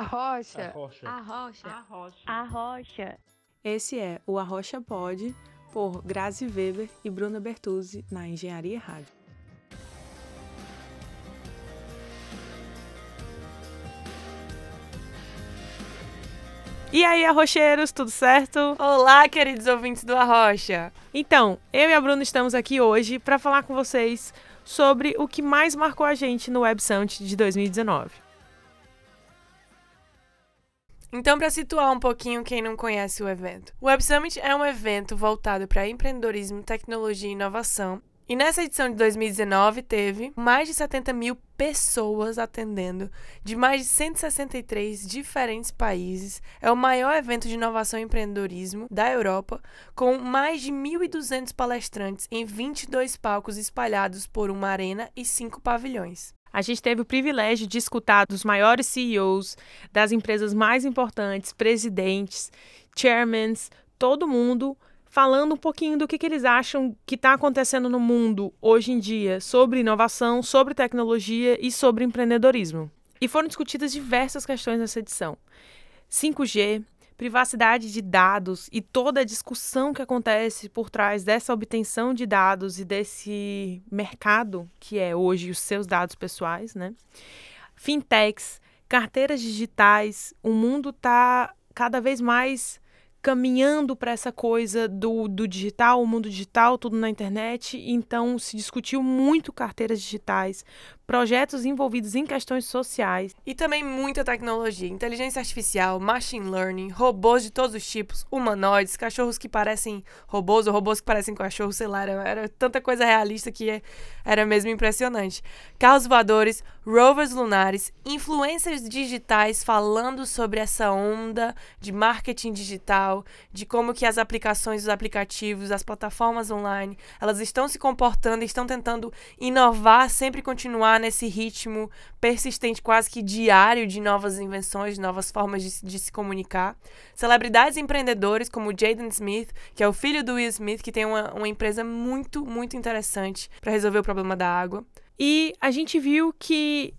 Arrocha. Arrocha. Arrocha. Arrocha. Arrocha. Esse é o Arrocha Pod, por Grazi Weber e Bruna Bertuzzi, na Engenharia Rádio. E aí, arrocheiros, tudo certo? Olá, queridos ouvintes do Arrocha. Então, eu e a Bruna estamos aqui hoje para falar com vocês sobre o que mais marcou a gente no Web Summit de 2019. Então, para situar um pouquinho quem não conhece o evento. O Web Summit é um evento voltado para empreendedorismo, tecnologia e inovação. E nessa edição de 2019 teve mais de 70 mil pessoas atendendo, de mais de 163 diferentes países. É o maior evento de inovação e empreendedorismo da Europa, com mais de 1.200 palestrantes em 22 palcos espalhados por uma arena e cinco pavilhões. A gente teve o privilégio de escutar dos maiores CEOs das empresas mais importantes, presidentes, chairmans, todo mundo falando um pouquinho do que, que eles acham que está acontecendo no mundo hoje em dia sobre inovação, sobre tecnologia e sobre empreendedorismo. E foram discutidas diversas questões nessa edição: 5G, privacidade de dados e toda a discussão que acontece por trás dessa obtenção de dados e desse mercado que é hoje os seus dados pessoais, né? Fintechs, carteiras digitais, o mundo está cada vez mais caminhando para essa coisa do, do digital, o mundo digital, tudo na internet. Então, se discutiu muito carteiras digitais, projetos envolvidos em questões sociais. E também muita tecnologia, inteligência artificial, machine learning, robôs de todos os tipos, humanoides, cachorros que parecem robôs ou robôs que parecem cachorros, sei lá, era, era tanta coisa realista que era mesmo impressionante. Carros voadores, rovers lunares, influencers digitais falando sobre essa onda de marketing digital, de como que as aplicações, os aplicativos, as plataformas online, elas estão se comportando, estão tentando inovar, sempre continuar nesse ritmo persistente, quase que diário, de novas invenções, de novas formas de, de se comunicar. Celebridades empreendedores como Jaden Smith, que é o filho do Will Smith, que tem uma, uma empresa muito, muito interessante para resolver o problema da água. E a gente viu que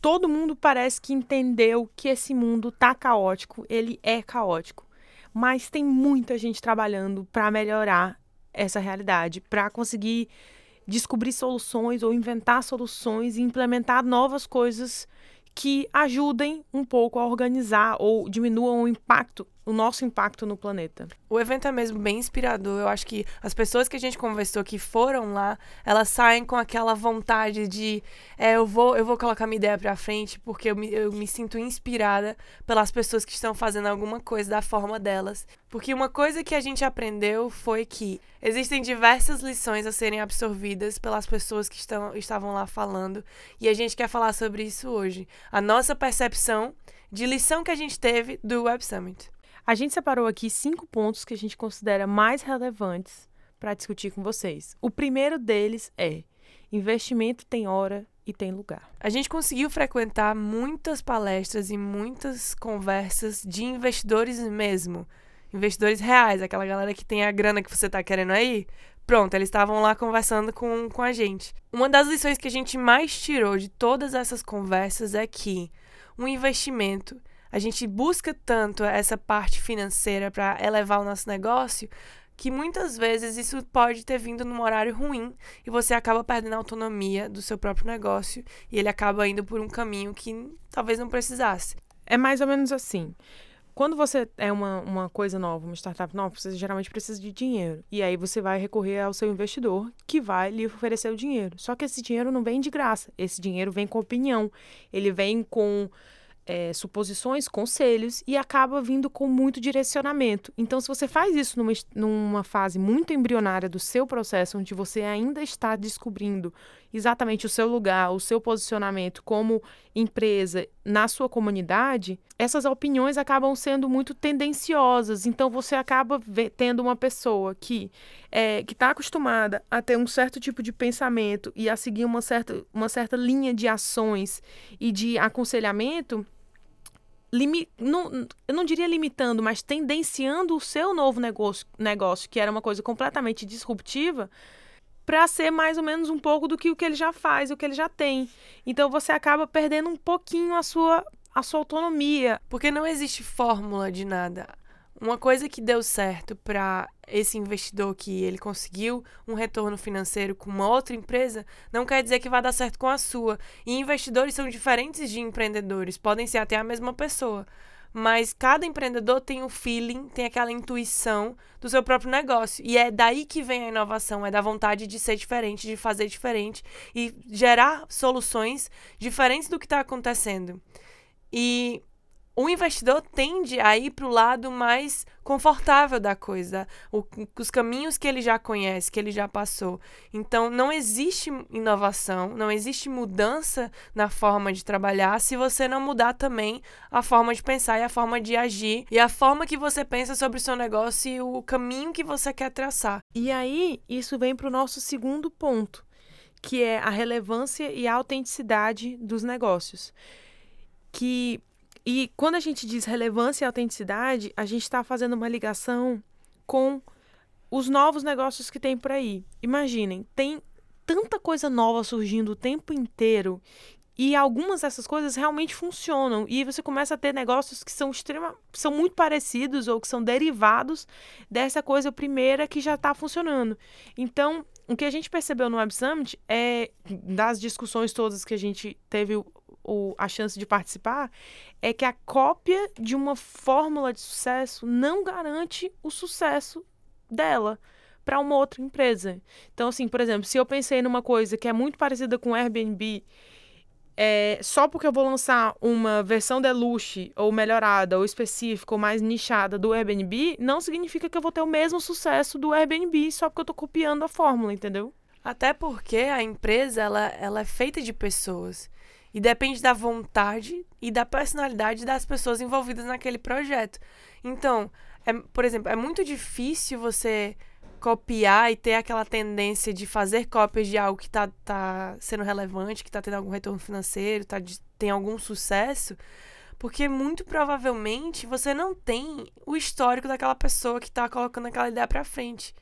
todo mundo parece que entendeu que esse mundo tá caótico, ele é caótico. Mas tem muita gente trabalhando para melhorar essa realidade, para conseguir descobrir soluções ou inventar soluções e implementar novas coisas que ajudem um pouco a organizar ou diminuam o impacto o nosso impacto no planeta. O evento é mesmo bem inspirador. Eu acho que as pessoas que a gente conversou que foram lá, elas saem com aquela vontade de é, eu vou eu vou colocar minha ideia para frente porque eu me, eu me sinto inspirada pelas pessoas que estão fazendo alguma coisa da forma delas. Porque uma coisa que a gente aprendeu foi que existem diversas lições a serem absorvidas pelas pessoas que estão, estavam lá falando e a gente quer falar sobre isso hoje. A nossa percepção de lição que a gente teve do Web Summit. A gente separou aqui cinco pontos que a gente considera mais relevantes para discutir com vocês. O primeiro deles é: investimento tem hora e tem lugar. A gente conseguiu frequentar muitas palestras e muitas conversas de investidores mesmo. Investidores reais, aquela galera que tem a grana que você está querendo aí. Pronto, eles estavam lá conversando com, com a gente. Uma das lições que a gente mais tirou de todas essas conversas é que um investimento a gente busca tanto essa parte financeira para elevar o nosso negócio que muitas vezes isso pode ter vindo num horário ruim e você acaba perdendo a autonomia do seu próprio negócio e ele acaba indo por um caminho que talvez não precisasse. É mais ou menos assim. Quando você é uma, uma coisa nova, uma startup nova, você geralmente precisa de dinheiro. E aí você vai recorrer ao seu investidor, que vai lhe oferecer o dinheiro. Só que esse dinheiro não vem de graça. Esse dinheiro vem com opinião. Ele vem com é, suposições, conselhos e acaba vindo com muito direcionamento. Então, se você faz isso numa, numa fase muito embrionária do seu processo, onde você ainda está descobrindo exatamente o seu lugar, o seu posicionamento como empresa na sua comunidade, essas opiniões acabam sendo muito tendenciosas. Então, você acaba tendo uma pessoa que é, está acostumada a ter um certo tipo de pensamento e a seguir uma certa, uma certa linha de ações e de aconselhamento limi, não, eu não diria limitando, mas tendenciando o seu novo negócio, negócio que era uma coisa completamente disruptiva, para ser mais ou menos um pouco do que o que ele já faz, o que ele já tem. Então você acaba perdendo um pouquinho a sua a sua autonomia. Porque não existe fórmula de nada. Uma coisa que deu certo para esse investidor que ele conseguiu um retorno financeiro com uma outra empresa, não quer dizer que vai dar certo com a sua. E investidores são diferentes de empreendedores, podem ser até a mesma pessoa. Mas cada empreendedor tem o feeling, tem aquela intuição do seu próprio negócio. E é daí que vem a inovação, é da vontade de ser diferente, de fazer diferente e gerar soluções diferentes do que está acontecendo. E o investidor tende a ir para o lado mais confortável da coisa, o, os caminhos que ele já conhece, que ele já passou. Então, não existe inovação, não existe mudança na forma de trabalhar se você não mudar também a forma de pensar e a forma de agir e a forma que você pensa sobre o seu negócio e o caminho que você quer traçar. E aí, isso vem para o nosso segundo ponto, que é a relevância e a autenticidade dos negócios. Que e quando a gente diz relevância e autenticidade, a gente está fazendo uma ligação com os novos negócios que tem por aí. Imaginem, tem tanta coisa nova surgindo o tempo inteiro e algumas dessas coisas realmente funcionam. E você começa a ter negócios que são extrema, são muito parecidos ou que são derivados dessa coisa primeira que já está funcionando. Então, o que a gente percebeu no Web Summit é das discussões todas que a gente teve o, a chance de participar é que a cópia de uma fórmula de sucesso não garante o sucesso dela para uma outra empresa. Então, assim, por exemplo, se eu pensei numa coisa que é muito parecida com o Airbnb, é, só porque eu vou lançar uma versão deluxe, ou melhorada, ou específica, ou mais nichada do Airbnb, não significa que eu vou ter o mesmo sucesso do Airbnb só porque eu estou copiando a fórmula, entendeu? Até porque a empresa ela, ela é feita de pessoas. E depende da vontade e da personalidade das pessoas envolvidas naquele projeto. Então, é, por exemplo, é muito difícil você copiar e ter aquela tendência de fazer cópias de algo que está tá sendo relevante, que está tendo algum retorno financeiro, tá, tem algum sucesso, porque muito provavelmente você não tem o histórico daquela pessoa que está colocando aquela ideia para frente.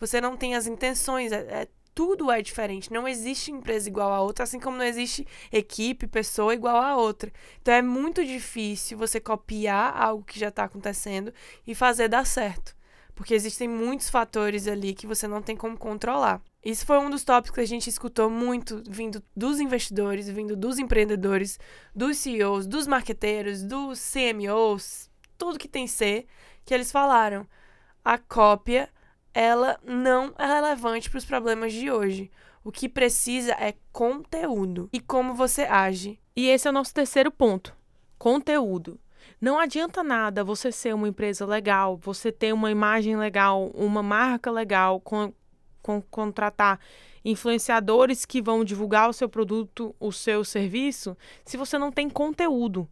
Você não tem as intenções. É, é tudo é diferente. Não existe empresa igual a outra, assim como não existe equipe, pessoa igual a outra. Então é muito difícil você copiar algo que já está acontecendo e fazer dar certo. Porque existem muitos fatores ali que você não tem como controlar. Isso foi um dos tópicos que a gente escutou muito vindo dos investidores, vindo dos empreendedores, dos CEOs, dos marqueteiros, dos CMOs, tudo que tem C, que eles falaram. A cópia ela não é relevante para os problemas de hoje. O que precisa é conteúdo e como você age. E esse é o nosso terceiro ponto: conteúdo. Não adianta nada você ser uma empresa legal, você ter uma imagem legal, uma marca legal, com, com, contratar influenciadores que vão divulgar o seu produto, o seu serviço, se você não tem conteúdo.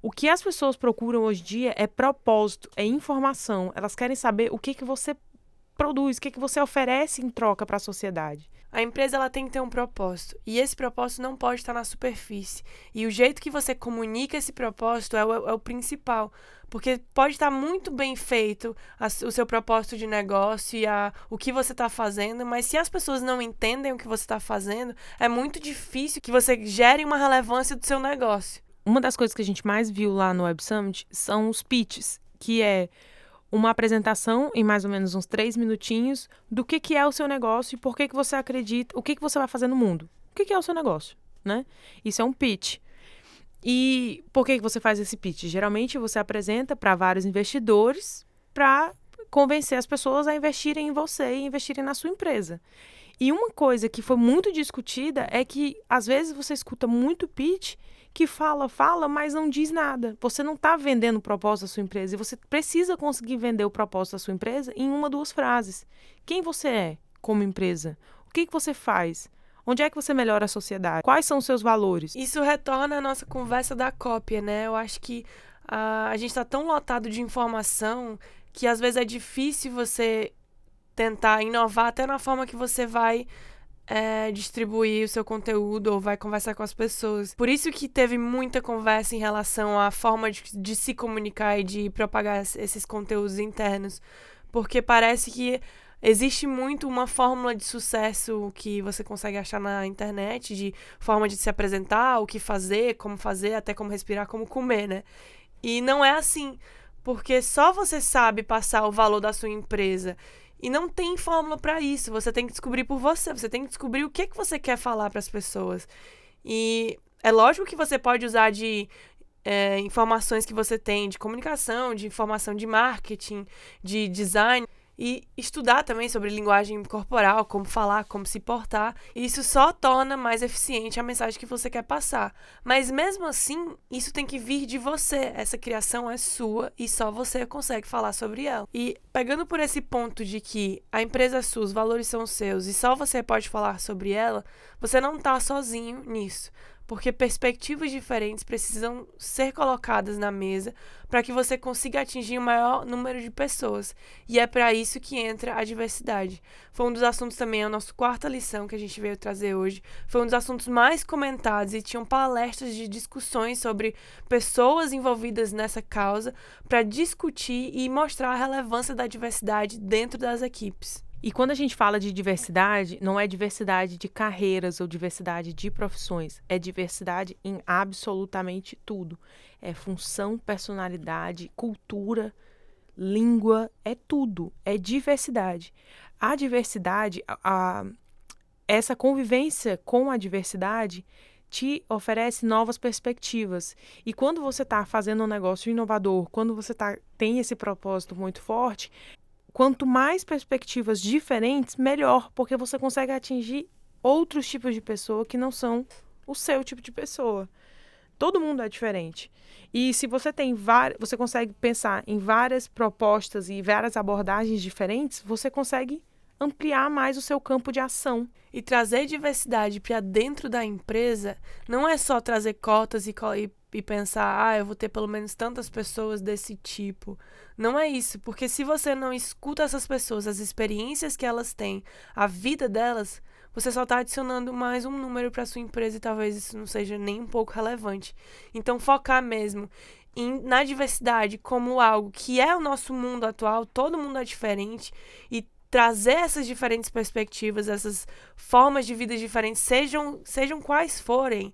O que as pessoas procuram hoje em dia é propósito, é informação. Elas querem saber o que, que você produz, o que, que você oferece em troca para a sociedade. A empresa ela tem que ter um propósito e esse propósito não pode estar na superfície. E o jeito que você comunica esse propósito é o, é o principal, porque pode estar muito bem feito a, o seu propósito de negócio e a, o que você está fazendo, mas se as pessoas não entendem o que você está fazendo, é muito difícil que você gere uma relevância do seu negócio. Uma das coisas que a gente mais viu lá no Web Summit são os pitches, que é uma apresentação em mais ou menos uns três minutinhos do que, que é o seu negócio e por que, que você acredita, o que, que você vai fazer no mundo. O que, que é o seu negócio, né? Isso é um pitch. E por que, que você faz esse pitch? Geralmente você apresenta para vários investidores para convencer as pessoas a investirem em você e investirem na sua empresa. E uma coisa que foi muito discutida é que às vezes você escuta muito pitch que fala, fala, mas não diz nada. Você não está vendendo o propósito da sua empresa e você precisa conseguir vender o propósito da sua empresa em uma, duas frases. Quem você é como empresa? O que, que você faz? Onde é que você melhora a sociedade? Quais são os seus valores? Isso retorna à nossa conversa da cópia, né? Eu acho que uh, a gente está tão lotado de informação que às vezes é difícil você tentar inovar até na forma que você vai é, distribuir o seu conteúdo ou vai conversar com as pessoas. Por isso que teve muita conversa em relação à forma de, de se comunicar e de propagar esses conteúdos internos. Porque parece que Existe muito uma fórmula de sucesso que você consegue achar na internet, de forma de se apresentar, o que fazer, como fazer, até como respirar, como comer, né? E não é assim, porque só você sabe passar o valor da sua empresa. E não tem fórmula para isso. Você tem que descobrir por você. Você tem que descobrir o que, que você quer falar para as pessoas. E é lógico que você pode usar de é, informações que você tem de comunicação, de informação de marketing, de design e estudar também sobre linguagem corporal, como falar, como se portar. Isso só torna mais eficiente a mensagem que você quer passar. Mas mesmo assim, isso tem que vir de você. Essa criação é sua e só você consegue falar sobre ela. E pegando por esse ponto de que a empresa é sua, os valores são seus e só você pode falar sobre ela, você não está sozinho nisso porque perspectivas diferentes precisam ser colocadas na mesa para que você consiga atingir o maior número de pessoas. E é para isso que entra a diversidade. Foi um dos assuntos também, a nossa quarta lição que a gente veio trazer hoje. Foi um dos assuntos mais comentados e tinham palestras de discussões sobre pessoas envolvidas nessa causa para discutir e mostrar a relevância da diversidade dentro das equipes. E quando a gente fala de diversidade, não é diversidade de carreiras ou diversidade de profissões, é diversidade em absolutamente tudo. É função, personalidade, cultura, língua, é tudo, é diversidade. A diversidade, a, essa convivência com a diversidade te oferece novas perspectivas. E quando você está fazendo um negócio inovador, quando você tá, tem esse propósito muito forte, quanto mais perspectivas diferentes, melhor, porque você consegue atingir outros tipos de pessoa que não são o seu tipo de pessoa. Todo mundo é diferente. E se você tem várias, você consegue pensar em várias propostas e várias abordagens diferentes, você consegue ampliar mais o seu campo de ação. E trazer diversidade para dentro da empresa não é só trazer cotas e, e e pensar, ah, eu vou ter pelo menos tantas pessoas desse tipo. Não é isso, porque se você não escuta essas pessoas, as experiências que elas têm, a vida delas, você só está adicionando mais um número para sua empresa e talvez isso não seja nem um pouco relevante. Então, focar mesmo em, na diversidade como algo que é o nosso mundo atual, todo mundo é diferente e trazer essas diferentes perspectivas, essas formas de vida diferentes, sejam, sejam quais forem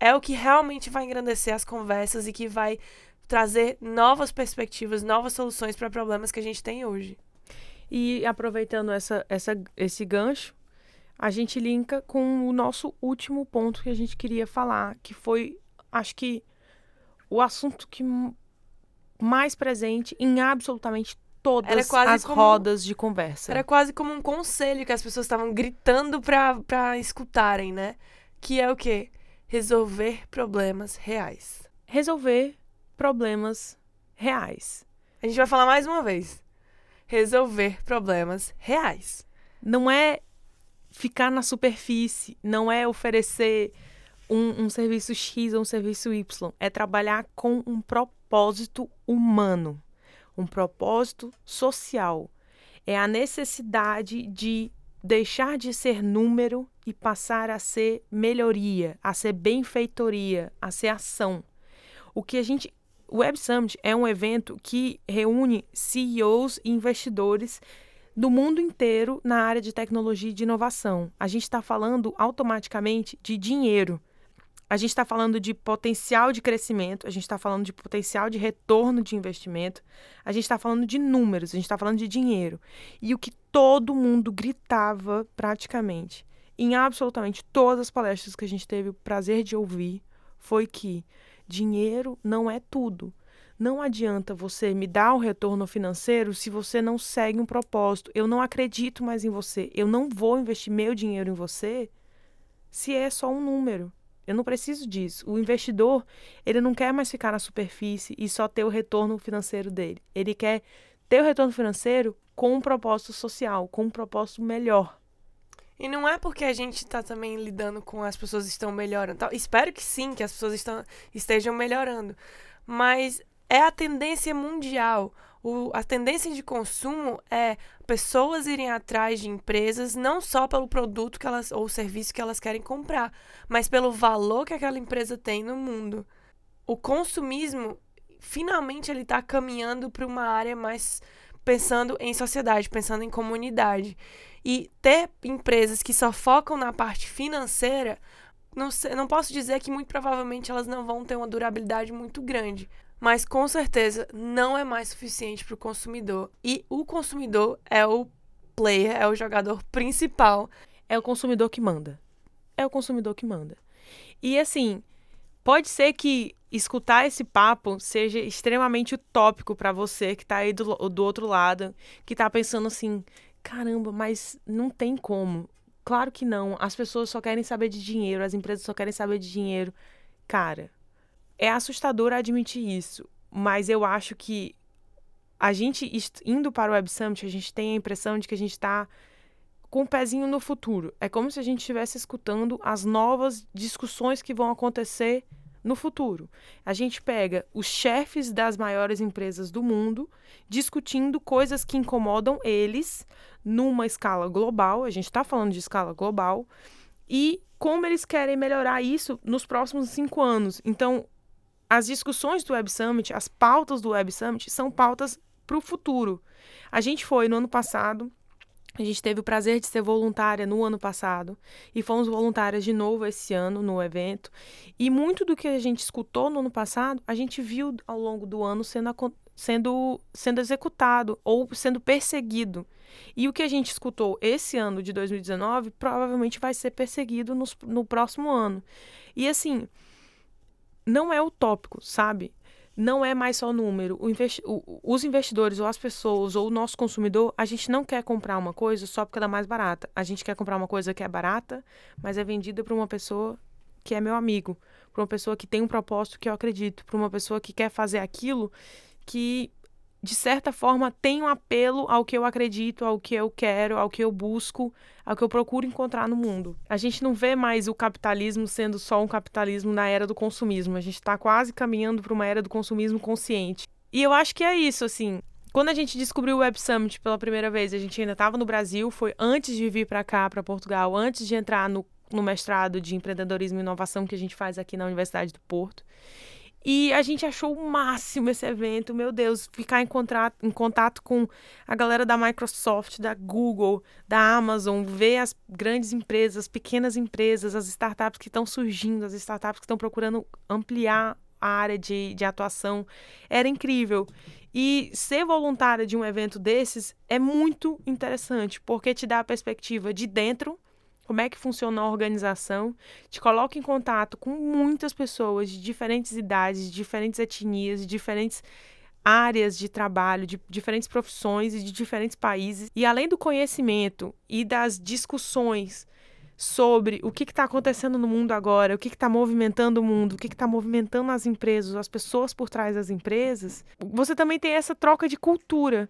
é o que realmente vai engrandecer as conversas e que vai trazer novas perspectivas, novas soluções para problemas que a gente tem hoje. E aproveitando essa, essa, esse gancho, a gente linka com o nosso último ponto que a gente queria falar, que foi, acho que, o assunto que mais presente em absolutamente todas as como, rodas de conversa. Era quase como um conselho que as pessoas estavam gritando para escutarem, né? Que é o quê? Resolver problemas reais. Resolver problemas reais. A gente vai falar mais uma vez. Resolver problemas reais. Não é ficar na superfície, não é oferecer um, um serviço X ou um serviço Y. É trabalhar com um propósito humano, um propósito social. É a necessidade de deixar de ser número e passar a ser melhoria, a ser benfeitoria, a ser ação. O que a gente. O Web Summit é um evento que reúne CEOs e investidores do mundo inteiro na área de tecnologia e de inovação. A gente está falando automaticamente de dinheiro. A gente está falando de potencial de crescimento, a gente está falando de potencial de retorno de investimento, a gente está falando de números, a gente está falando de dinheiro. E o que todo mundo gritava praticamente, em absolutamente todas as palestras que a gente teve o prazer de ouvir, foi que dinheiro não é tudo. Não adianta você me dar o retorno financeiro se você não segue um propósito. Eu não acredito mais em você. Eu não vou investir meu dinheiro em você se é só um número. Eu não preciso disso. O investidor, ele não quer mais ficar na superfície e só ter o retorno financeiro dele. Ele quer ter o retorno financeiro com um propósito social, com um propósito melhor. E não é porque a gente está também lidando com as pessoas estão melhorando. Espero que sim, que as pessoas estão, estejam melhorando. Mas é a tendência mundial. O, a tendência de consumo é pessoas irem atrás de empresas não só pelo produto que elas ou serviço que elas querem comprar, mas pelo valor que aquela empresa tem no mundo. O consumismo finalmente ele está caminhando para uma área mais pensando em sociedade, pensando em comunidade. E ter empresas que só focam na parte financeira, não, sei, não posso dizer que muito provavelmente elas não vão ter uma durabilidade muito grande. Mas com certeza não é mais suficiente para o consumidor. E o consumidor é o player, é o jogador principal. É o consumidor que manda. É o consumidor que manda. E assim, pode ser que escutar esse papo seja extremamente utópico para você que tá aí do, do outro lado, que tá pensando assim: caramba, mas não tem como. Claro que não. As pessoas só querem saber de dinheiro, as empresas só querem saber de dinheiro. Cara, é assustador admitir isso, mas eu acho que a gente indo para o Web Summit, a gente tem a impressão de que a gente está com o um pezinho no futuro. É como se a gente estivesse escutando as novas discussões que vão acontecer no futuro. A gente pega os chefes das maiores empresas do mundo discutindo coisas que incomodam eles numa escala global, a gente está falando de escala global, e como eles querem melhorar isso nos próximos cinco anos. Então, as discussões do Web Summit, as pautas do Web Summit, são pautas para o futuro. A gente foi no ano passado a gente teve o prazer de ser voluntária no ano passado e fomos voluntárias de novo esse ano no evento. E muito do que a gente escutou no ano passado, a gente viu ao longo do ano sendo, sendo, sendo executado ou sendo perseguido. E o que a gente escutou esse ano de 2019 provavelmente vai ser perseguido no, no próximo ano. E assim, não é utópico, sabe? Não é mais só o número. Investi o, os investidores, ou as pessoas, ou o nosso consumidor, a gente não quer comprar uma coisa só porque ela é mais barata. A gente quer comprar uma coisa que é barata, mas é vendida para uma pessoa que é meu amigo, para uma pessoa que tem um propósito que eu acredito, para uma pessoa que quer fazer aquilo que de certa forma, tem um apelo ao que eu acredito, ao que eu quero, ao que eu busco, ao que eu procuro encontrar no mundo. A gente não vê mais o capitalismo sendo só um capitalismo na era do consumismo. A gente está quase caminhando para uma era do consumismo consciente. E eu acho que é isso, assim. Quando a gente descobriu o Web Summit pela primeira vez, a gente ainda estava no Brasil, foi antes de vir para cá, para Portugal, antes de entrar no, no mestrado de empreendedorismo e inovação que a gente faz aqui na Universidade do Porto. E a gente achou o máximo esse evento, meu Deus, ficar em, contato, em contato com a galera da Microsoft, da Google, da Amazon, ver as grandes empresas, as pequenas empresas, as startups que estão surgindo, as startups que estão procurando ampliar a área de, de atuação. Era incrível. E ser voluntária de um evento desses é muito interessante, porque te dá a perspectiva de dentro como é que funciona a organização, te coloca em contato com muitas pessoas de diferentes idades, de diferentes etnias, de diferentes áreas de trabalho, de diferentes profissões e de diferentes países. E além do conhecimento e das discussões sobre o que está acontecendo no mundo agora, o que está movimentando o mundo, o que está movimentando as empresas, as pessoas por trás das empresas, você também tem essa troca de cultura.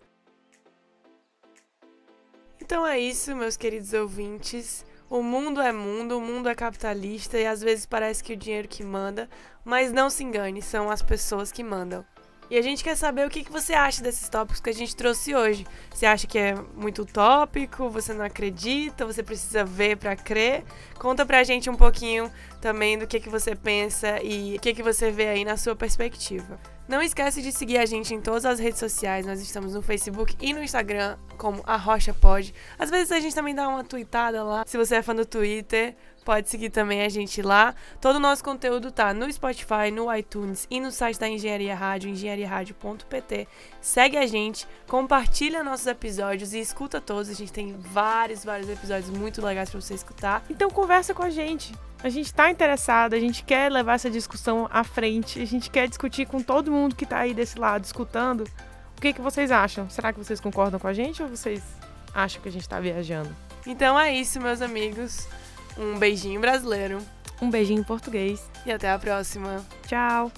Então é isso, meus queridos ouvintes. O mundo é mundo, o mundo é capitalista e às vezes parece que o dinheiro que manda, mas não se engane, são as pessoas que mandam. E a gente quer saber o que, você acha desses tópicos que a gente trouxe hoje. Você acha que é muito utópico? Você não acredita? Você precisa ver para crer? Conta pra gente um pouquinho também do que, que você pensa e o que, que você vê aí na sua perspectiva. Não esquece de seguir a gente em todas as redes sociais. Nós estamos no Facebook e no Instagram como a Rocha Pod. Às vezes a gente também dá uma tweetada lá. Se você é fã do Twitter, pode seguir também a gente lá. Todo o nosso conteúdo tá no Spotify, no iTunes e no site da Engenharia Rádio, engenhariaradio.pt. Segue a gente, compartilha nossos episódios e escuta todos. A gente tem vários, vários episódios muito legais para você escutar. Então conversa com a gente. A gente está interessado, a gente quer levar essa discussão à frente, a gente quer discutir com todo mundo que está aí desse lado escutando. O que, que vocês acham? Será que vocês concordam com a gente ou vocês acham que a gente está viajando? Então é isso, meus amigos. Um beijinho brasileiro. Um beijinho em português. E até a próxima. Tchau.